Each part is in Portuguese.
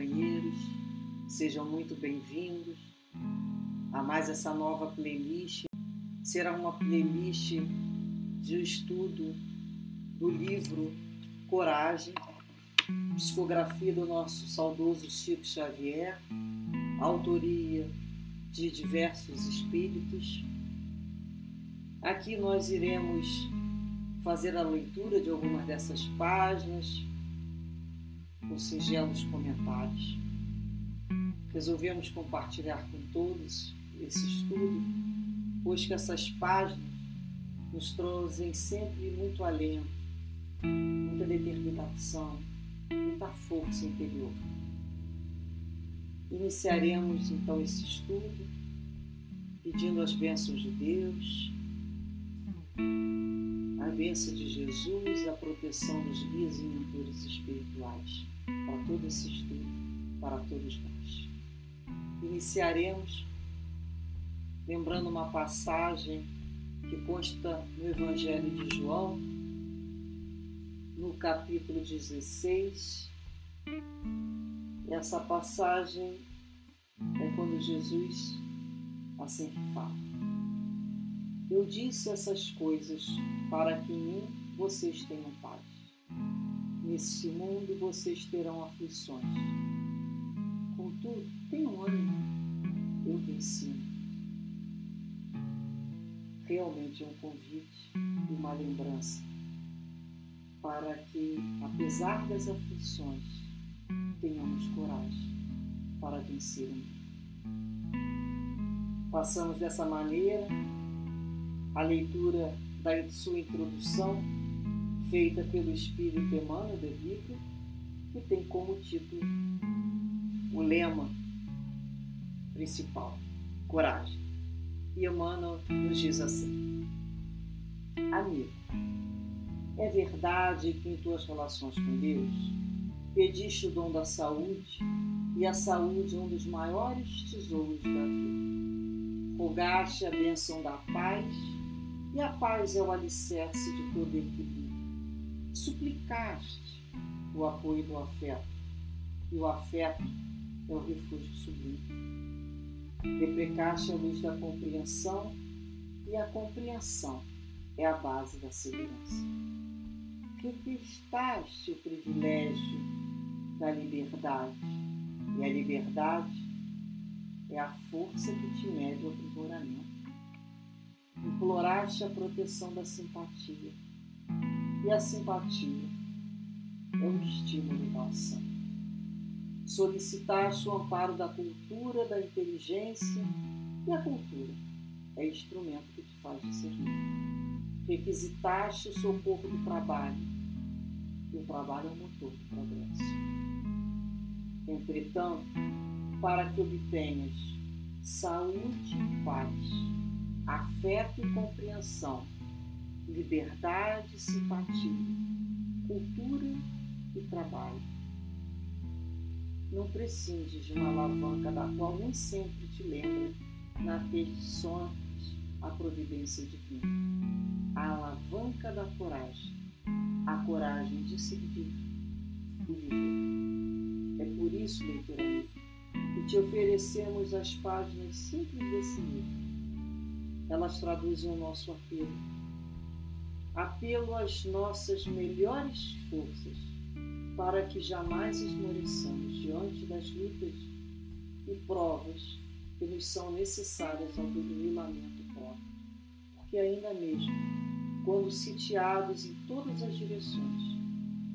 companheiros, sejam muito bem-vindos a mais essa nova playlist. Será uma playlist de estudo do livro Coragem, psicografia do nosso saudoso Chico Xavier, autoria de diversos espíritos. Aqui nós iremos fazer a leitura de algumas dessas páginas, com singelos comentários. Resolvemos compartilhar com todos esse estudo, pois que essas páginas nos trazem sempre muito alento, muita determinação, muita força interior. Iniciaremos então esse estudo pedindo as bênçãos de Deus, a bênção de Jesus, a proteção dos guias e mentores espirituais para todo esse estudo, para todos nós. Iniciaremos lembrando uma passagem que consta no Evangelho de João, no capítulo 16. Essa passagem é quando Jesus assim fala. Eu disse essas coisas para que em mim vocês tenham paz. Neste mundo vocês terão aflições. Contudo, tenham ânimo, eu venci. Realmente é um convite e uma lembrança para que, apesar das aflições, tenhamos coragem para vencer o mundo. Passamos dessa maneira a leitura da sua introdução feita pelo Espírito Emmanuel de Vico, que tem como título o lema principal, coragem. E Emmanuel nos diz assim: Amigo, é verdade que em tuas relações com Deus pediste o dom da saúde e a saúde é um dos maiores tesouros da vida. Rogaste a bênção da paz e a paz é o alicerce de todo equilíbrio suplicaste o apoio do afeto, e o afeto é o refúgio sublime. Deprecaste a luz da compreensão, e a compreensão é a base da segurança. Requistaste o privilégio da liberdade, e a liberdade é a força que te mede o aprimoramento. Imploraste a proteção da simpatia, e a simpatia é o estímulo ação. Solicitaste o amparo da cultura, da inteligência, e a cultura é instrumento que te faz discernir. Requisitaste o socorro do trabalho, e o trabalho é o motor do progresso. Entretanto, para que obtenhas saúde e paz, afeto e compreensão, liberdade, simpatia, cultura e trabalho. Não prescindes de uma alavanca da qual nem sempre te lembra na petições a providência divina. A alavanca da coragem, a coragem de servir e viver. É por isso, leitor amigo, que te oferecemos as páginas simples desse livro. Elas traduzem o nosso apelo apelo às nossas melhores forças para que jamais esmoreçamos diante das lutas e provas que nos são necessárias ao desnivelamento próprio. Porque ainda mesmo, quando sitiados em todas as direções,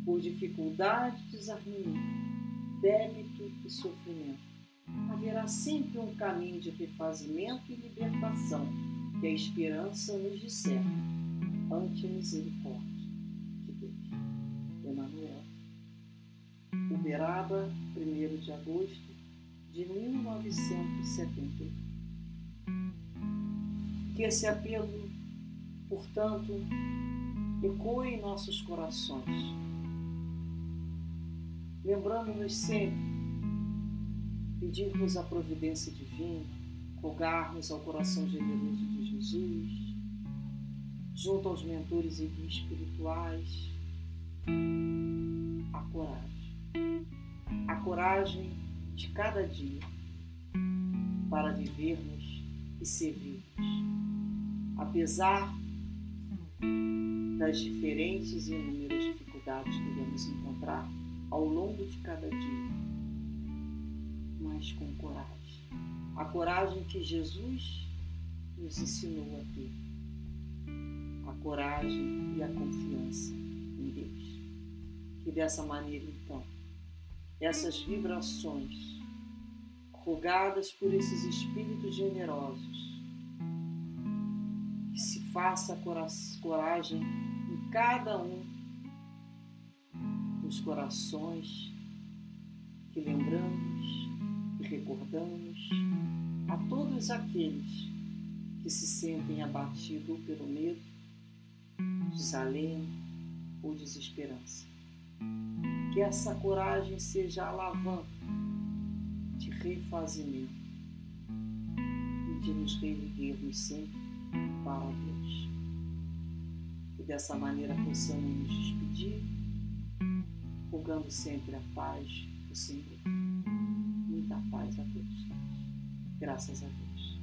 por dificuldade, desarmonia, débito e sofrimento, haverá sempre um caminho de refazimento e libertação que a esperança nos discerne ante a misericórdia de Deus. Emanuel. Uberaba, 1 de agosto de 1971. Que esse apelo, portanto, ecoe em nossos corações, lembrando-nos sempre, pedirmos a providência divina, rogarmos ao coração generoso de Jesus, junto aos mentores e guias espirituais, a coragem. a coragem de cada dia para vivermos e servirmos, apesar das diferentes e inúmeras dificuldades que iremos encontrar ao longo de cada dia, com coragem. A coragem que Jesus nos ensinou a ter. A coragem e a confiança em Deus. Que dessa maneira, então, essas vibrações, rogadas por esses espíritos generosos, que se faça coragem em cada um dos corações que lembramos recordamos a todos aqueles que se sentem abatidos pelo medo, desalento ou desesperança. Que essa coragem seja a alavanca de refazimento e de nos reerguermos sempre para Deus. Que dessa maneira possamos nos despedir, rogando sempre a paz do Senhor. Paz a todos. Graças a Deus.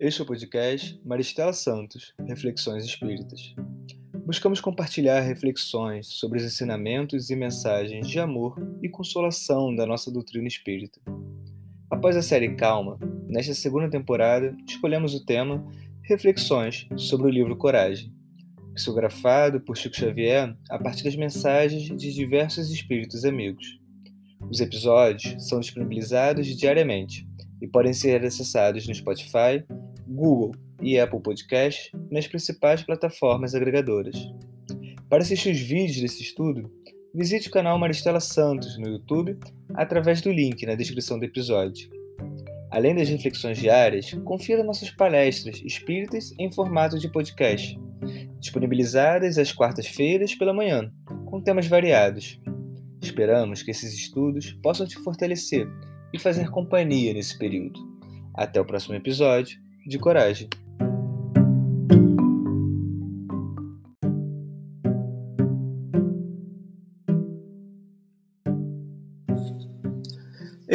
Este é o podcast Maristela Santos, Reflexões Espíritas. Buscamos compartilhar reflexões sobre os ensinamentos e mensagens de amor e consolação da nossa doutrina espírita. Após a série Calma, nesta segunda temporada, escolhemos o tema Reflexões sobre o livro Coragem, psicografado por Chico Xavier a partir das mensagens de diversos espíritos amigos. Os episódios são disponibilizados diariamente e podem ser acessados no Spotify, Google e Apple Podcast nas principais plataformas agregadoras. Para assistir os vídeos desse estudo, visite o canal Maristela Santos no YouTube através do link na descrição do episódio. Além das reflexões diárias, confira nossas palestras espíritas em formato de podcast, disponibilizadas às quartas-feiras pela manhã, com temas variados. Esperamos que esses estudos possam te fortalecer e fazer companhia nesse período. Até o próximo episódio de coragem.